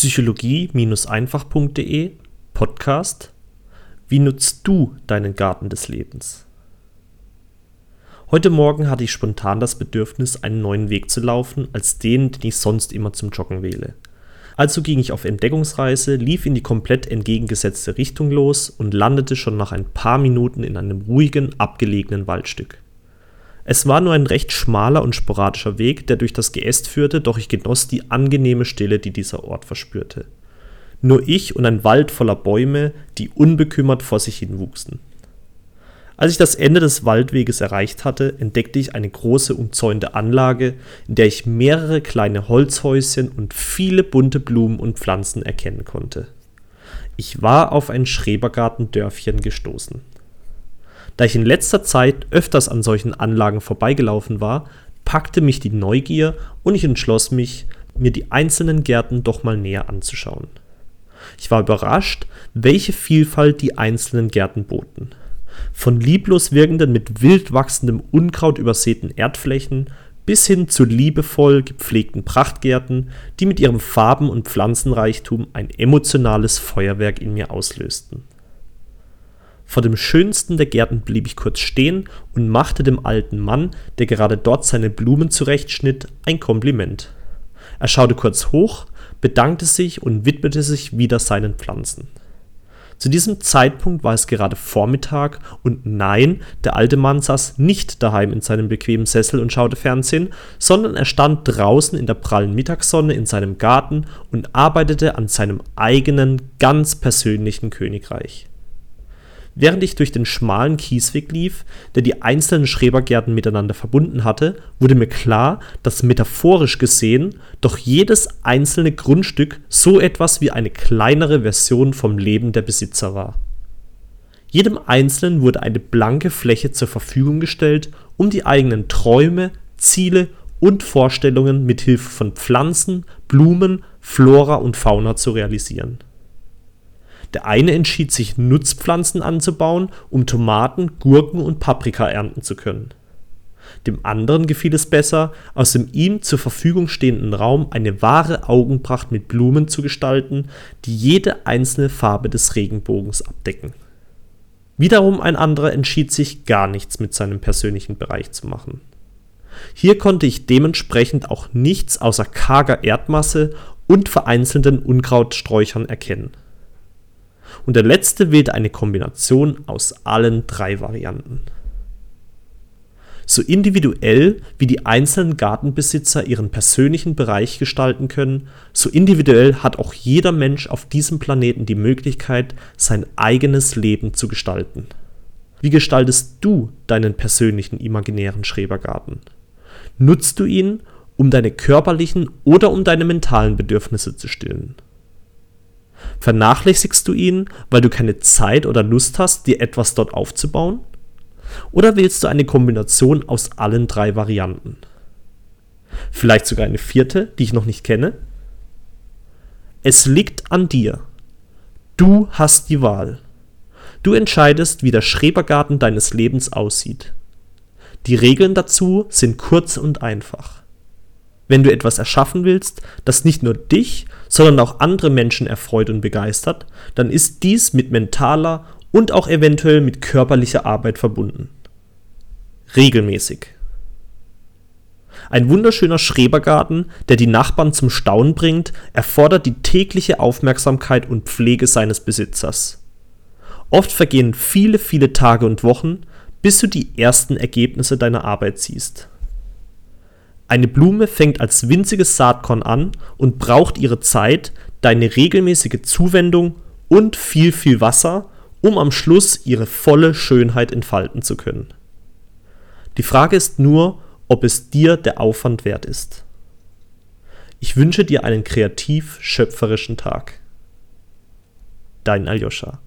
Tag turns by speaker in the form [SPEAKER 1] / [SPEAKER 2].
[SPEAKER 1] psychologie-einfach.de Podcast Wie nutzt du deinen Garten des Lebens? Heute Morgen hatte ich spontan das Bedürfnis, einen neuen Weg zu laufen, als den, den ich sonst immer zum Joggen wähle. Also ging ich auf Entdeckungsreise, lief in die komplett entgegengesetzte Richtung los und landete schon nach ein paar Minuten in einem ruhigen, abgelegenen Waldstück. Es war nur ein recht schmaler und sporadischer Weg, der durch das Geäst führte, doch ich genoss die angenehme Stille, die dieser Ort verspürte. Nur ich und ein Wald voller Bäume, die unbekümmert vor sich hin wuchsen. Als ich das Ende des Waldweges erreicht hatte, entdeckte ich eine große umzäunte Anlage, in der ich mehrere kleine Holzhäuschen und viele bunte Blumen und Pflanzen erkennen konnte. Ich war auf ein Schrebergartendörfchen gestoßen. Da ich in letzter Zeit öfters an solchen Anlagen vorbeigelaufen war, packte mich die Neugier und ich entschloss mich, mir die einzelnen Gärten doch mal näher anzuschauen. Ich war überrascht, welche Vielfalt die einzelnen Gärten boten. Von lieblos wirkenden, mit wild wachsendem Unkraut übersäten Erdflächen bis hin zu liebevoll gepflegten Prachtgärten, die mit ihrem Farben- und Pflanzenreichtum ein emotionales Feuerwerk in mir auslösten. Vor dem schönsten der Gärten blieb ich kurz stehen und machte dem alten Mann, der gerade dort seine Blumen zurechtschnitt, ein Kompliment. Er schaute kurz hoch, bedankte sich und widmete sich wieder seinen Pflanzen. Zu diesem Zeitpunkt war es gerade Vormittag und nein, der alte Mann saß nicht daheim in seinem bequemen Sessel und schaute Fernsehen, sondern er stand draußen in der prallen Mittagssonne in seinem Garten und arbeitete an seinem eigenen, ganz persönlichen Königreich. Während ich durch den schmalen Kiesweg lief, der die einzelnen Schrebergärten miteinander verbunden hatte, wurde mir klar, dass metaphorisch gesehen doch jedes einzelne Grundstück so etwas wie eine kleinere Version vom Leben der Besitzer war. Jedem Einzelnen wurde eine blanke Fläche zur Verfügung gestellt, um die eigenen Träume, Ziele und Vorstellungen mit Hilfe von Pflanzen, Blumen, Flora und Fauna zu realisieren der eine entschied sich, Nutzpflanzen anzubauen, um Tomaten, Gurken und Paprika ernten zu können. Dem anderen gefiel es besser, aus dem ihm zur Verfügung stehenden Raum eine wahre Augenpracht mit Blumen zu gestalten, die jede einzelne Farbe des Regenbogens abdecken. Wiederum ein anderer entschied sich, gar nichts mit seinem persönlichen Bereich zu machen. Hier konnte ich dementsprechend auch nichts außer karger Erdmasse und vereinzelten Unkrautsträuchern erkennen und der letzte wählte eine Kombination aus allen drei Varianten. So individuell wie die einzelnen Gartenbesitzer ihren persönlichen Bereich gestalten können, so individuell hat auch jeder Mensch auf diesem Planeten die Möglichkeit, sein eigenes Leben zu gestalten. Wie gestaltest du deinen persönlichen imaginären Schrebergarten? Nutzt du ihn, um deine körperlichen oder um deine mentalen Bedürfnisse zu stillen? Vernachlässigst du ihn, weil du keine Zeit oder Lust hast, dir etwas dort aufzubauen? Oder wählst du eine Kombination aus allen drei Varianten? Vielleicht sogar eine vierte, die ich noch nicht kenne? Es liegt an dir. Du hast die Wahl. Du entscheidest, wie der Schrebergarten deines Lebens aussieht. Die Regeln dazu sind kurz und einfach wenn du etwas erschaffen willst, das nicht nur dich, sondern auch andere Menschen erfreut und begeistert, dann ist dies mit mentaler und auch eventuell mit körperlicher Arbeit verbunden. Regelmäßig. Ein wunderschöner Schrebergarten, der die Nachbarn zum Staunen bringt, erfordert die tägliche Aufmerksamkeit und Pflege seines Besitzers. Oft vergehen viele, viele Tage und Wochen, bis du die ersten Ergebnisse deiner Arbeit siehst. Eine Blume fängt als winziges Saatkorn an und braucht ihre Zeit, deine regelmäßige Zuwendung und viel, viel Wasser, um am Schluss ihre volle Schönheit entfalten zu können. Die Frage ist nur, ob es dir der Aufwand wert ist. Ich wünsche dir einen kreativ schöpferischen Tag. Dein Aljoscha.